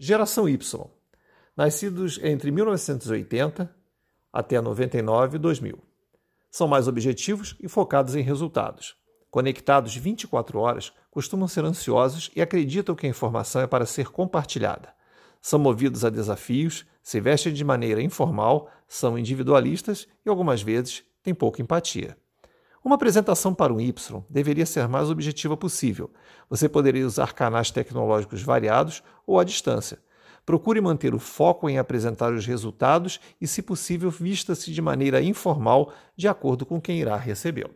Geração Y. Nascidos entre 1980 até 99 e 2000. São mais objetivos e focados em resultados. Conectados 24 horas, costumam ser ansiosos e acreditam que a informação é para ser compartilhada. São movidos a desafios, se vestem de maneira informal, são individualistas e algumas vezes têm pouca empatia. Uma apresentação para um Y deveria ser mais objetiva possível. Você poderia usar canais tecnológicos variados ou à distância. Procure manter o foco em apresentar os resultados e, se possível, vista-se de maneira informal, de acordo com quem irá recebê-lo.